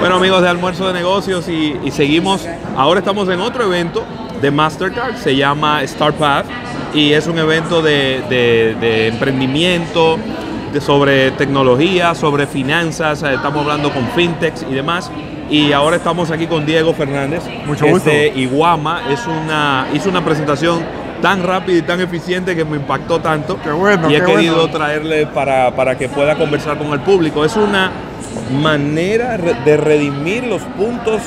Bueno amigos de Almuerzo de Negocios y, y seguimos, ahora estamos en otro evento de Mastercard, se llama StarPath y es un evento de, de- de emprendimiento, de- sobre tecnología, sobre finanzas, eh, estamos hablando con fintechs y demás. Y ahora estamos aquí con Diego Fernández, Mucho que gusto. es de Iguama, es una, hizo una presentación tan rápida y tan eficiente que me impactó tanto Qué bueno, y he qué querido bueno. traerle para, para que pueda conversar con el público. Es una manera de redimir los puntos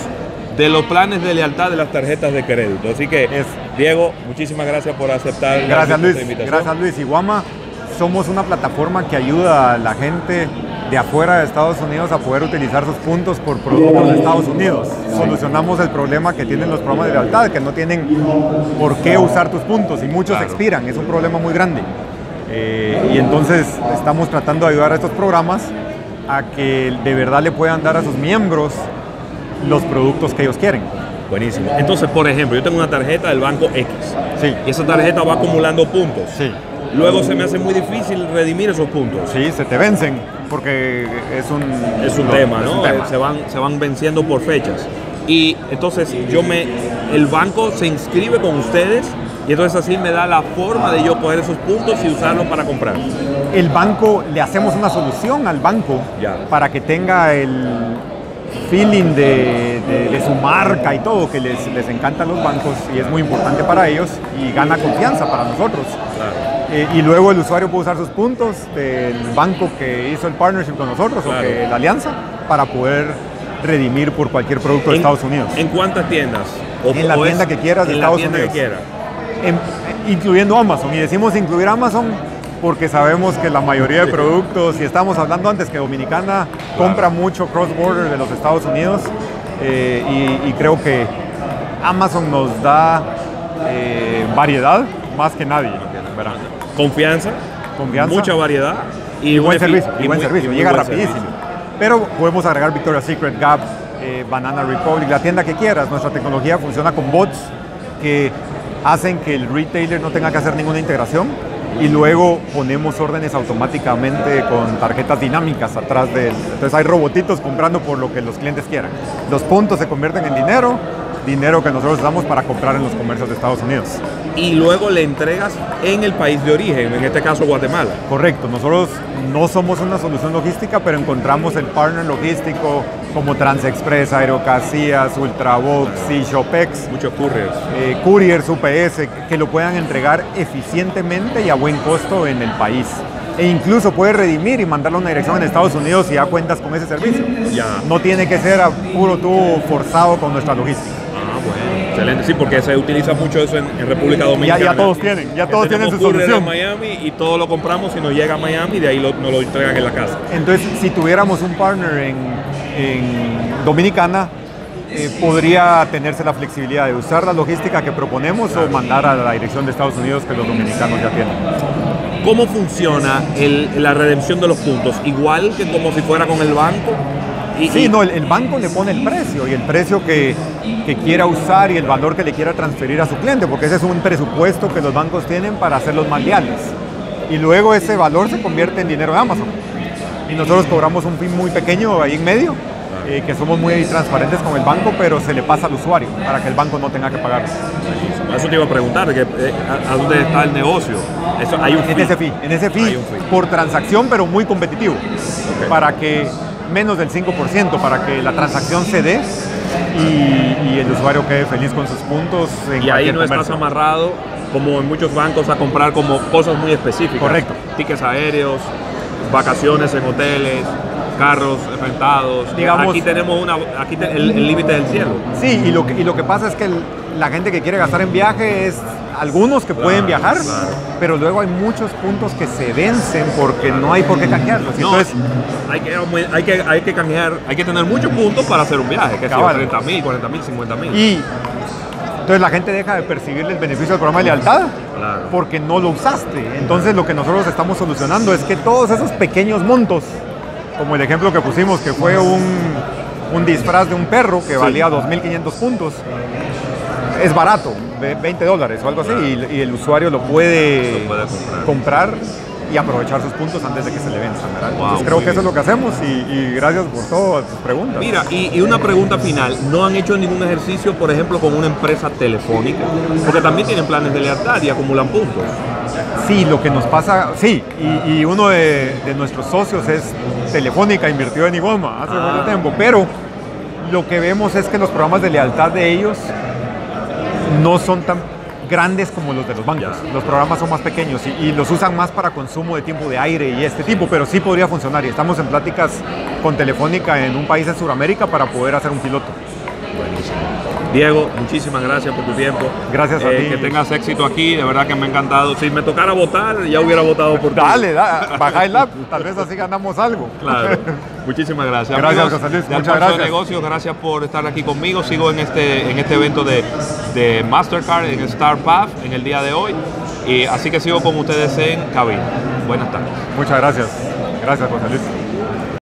de los planes de lealtad de las tarjetas de crédito. Así que, Es- Diego, muchísimas gracias por aceptar Gracias Luis, invitación. gracias Luis. Iguama somos una plataforma que ayuda a la gente de afuera de Estados Unidos a poder utilizar sus puntos por productos de Estados Unidos. Solucionamos el problema que tienen los programas de lealtad, que no tienen por qué usar tus puntos y muchos Claro. expiran, es un problema muy grande. Eh, y entonces estamos tratando de ayudar a estos programas a que de verdad le puedan dar a sus miembros los productos que ellos quieren. Buenísimo. Entonces, por ejemplo, yo tengo una tarjeta del banco X Sí, y esa tarjeta va acumulando puntos. sí. Luego se me hace muy difícil redimir esos puntos. Sí, se te vencen porque es un, Es un no, tema, es un ¿no? tema. Eh, Se, van, se van venciendo por fechas. Y entonces yo me, el banco se inscribe con ustedes y entonces así me da la forma de yo coger esos puntos y usarlos para comprar. El banco, le hacemos una solución al banco Ya. para que tenga el feeling de, de- de su marca y todo, que les, les encantan los bancos y es muy importante para ellos y gana confianza para nosotros. Claro. Eh, y luego el usuario puede usar sus puntos del banco que hizo el partnership con nosotros Claro. o que la alianza para poder redimir por cualquier producto de ¿En- Estados Unidos. ¿En cuántas tiendas? O- En la o tienda que quieras de Estados Unidos. que quiera. Incluyendo Amazon. Y decimos incluir Amazon porque sabemos que la mayoría de productos, y estábamos hablando antes que Dominicana compra mucho cross-border de los Estados Unidos, eh, y, y creo que Amazon nos da eh, variedad más que nadie. ¿verdad? Confianza, Confianza. mucha variedad y, Y buen servicio, y buen muy- servicio, llega buen rapidísimo. servicio. Pero podemos agregar Victoria's Secret, Gap, eh, Banana Republic, la tienda que quieras. Nuestra tecnología funciona con bots que hacen que el retailer no tenga que hacer ninguna integración y luego ponemos órdenes automáticamente con tarjetas dinámicas atrás del... Entonces hay robotitos comprando por lo que los clientes quieran. Los puntos se convierten en dinero, dinero que nosotros damos para comprar en los comercios de Estados Unidos. Y luego le entregas en el país de origen, en este caso Guatemala. Correcto, nosotros no somos una solución logística, pero encontramos el partner logístico como Transexpress, Aerocasías, Ultrabox, y Shopex, Muchos couriers. eh, Couriers, UPS, que lo puedan entregar eficientemente y a buen costo en el país. E incluso puede redimir y mandarlo a una dirección en Estados Unidos si ya cuentas con ese servicio. Ya. No tiene que ser a puro tubo forzado con nuestra logística. Excelente. Sí, porque se utiliza mucho eso en, en República Dominicana. ya todos tienen, ya todos tienen su solución. en Miami y todo lo compramos y nos llega a Miami y de ahí lo- nos lo entregan en la casa. Entonces, si tuviéramos un partner en, en Dominicana, eh, podría tenerse la flexibilidad de usar la logística que proponemos o mandar a la dirección de Estados Unidos que los dominicanos ya tienen. ¿Cómo funciona el- la redención de los puntos? Igual que como si fuera con el banco. Y, Sí, y- no, el, el banco le pone el precio y el precio que, que quiera usar y el valor que le quiera transferir a su cliente, porque ese es un presupuesto que los bancos tienen para hacerlos más leales. Y luego ese valor se convierte en dinero de Amazon. Y nosotros cobramos un fin muy pequeño ahí en medio, eh, que somos muy transparentes con el banco, pero se le pasa al usuario para que el banco no tenga que pagar. Eso te iba a preguntar, que, eh, a, dónde está el negocio? Eso, hay un En fee. ese fee, en ese fee. por transacción, pero muy competitivo, para que menos del 5%, para que la transacción se dé y, y el usuario quede feliz con sus puntos. En Y ahí no estás comercio. amarrado, como en muchos bancos, a comprar como cosas muy específicas. Correcto. Tickets aéreos, vacaciones en hoteles, carros rentados. Digamos- aquí tenemos una, aquí te- el el límite del cielo. Sí, y lo, que, y lo que pasa es que el- la gente que quiere gastar en viaje es algunos que pueden viajar, claro. pero luego hay muchos puntos que se vencen porque no hay por qué canjearlos. No, entonces, hay que, hay, que, hay que canjear, hay que tener muchos puntos para hacer un viaje, que sea Cabal. 30 mil, 40 mil, 50 mil. y entonces la gente deja de percibirle el beneficio del programa de lealtad porque no lo usaste. Entonces lo que nosotros estamos solucionando es que todos esos pequeños montos, como el ejemplo que pusimos, que fue un, un disfraz de un perro que valía 2.500 puntos, es barato, de 20 dólares o algo así, y, y el usuario lo puede, comprar. comprar y aprovechar sus puntos antes de que se le venzan. Wow, Entonces creo que eso es lo que hacemos y, y gracias por todas tus preguntas. Mira, y, y una pregunta final. ¿No han hecho ningún ejercicio, por ejemplo, con una empresa telefónica? Porque también tienen planes de lealtad y acumulan puntos. Sí, lo que nos pasa, sí, y, y uno de, de nuestros socios es Telefónica, invirtió en Igoma hace Ah. mucho tiempo, pero lo que vemos es que los programas de lealtad de ellos no son tan grandes como los de los bancos. Ya. Los programas son más pequeños y, y los usan más para consumo de tiempo de aire y este tipo, pero sí podría funcionar y estamos en pláticas con Telefónica en un país en Sudamérica para poder hacer un piloto. Diego, muchísimas gracias por tu tiempo. Gracias a Eh, ti. Que tengas éxito aquí, de verdad que me ha encantado. Si me tocara votar, ya hubiera votado por ti. Dale, da, baja el app, tal vez así ganamos algo. Claro. Muchísimas gracias. Gracias, Amigos José Luis. de Muchas Alfonso de gracias. Negocios, gracias por estar aquí conmigo. Sigo en este, en este evento de, de Mastercard en Star Path en el día de hoy. Y así que sigo con ustedes en cabina. Buenas tardes. Muchas gracias. Gracias, José Luis.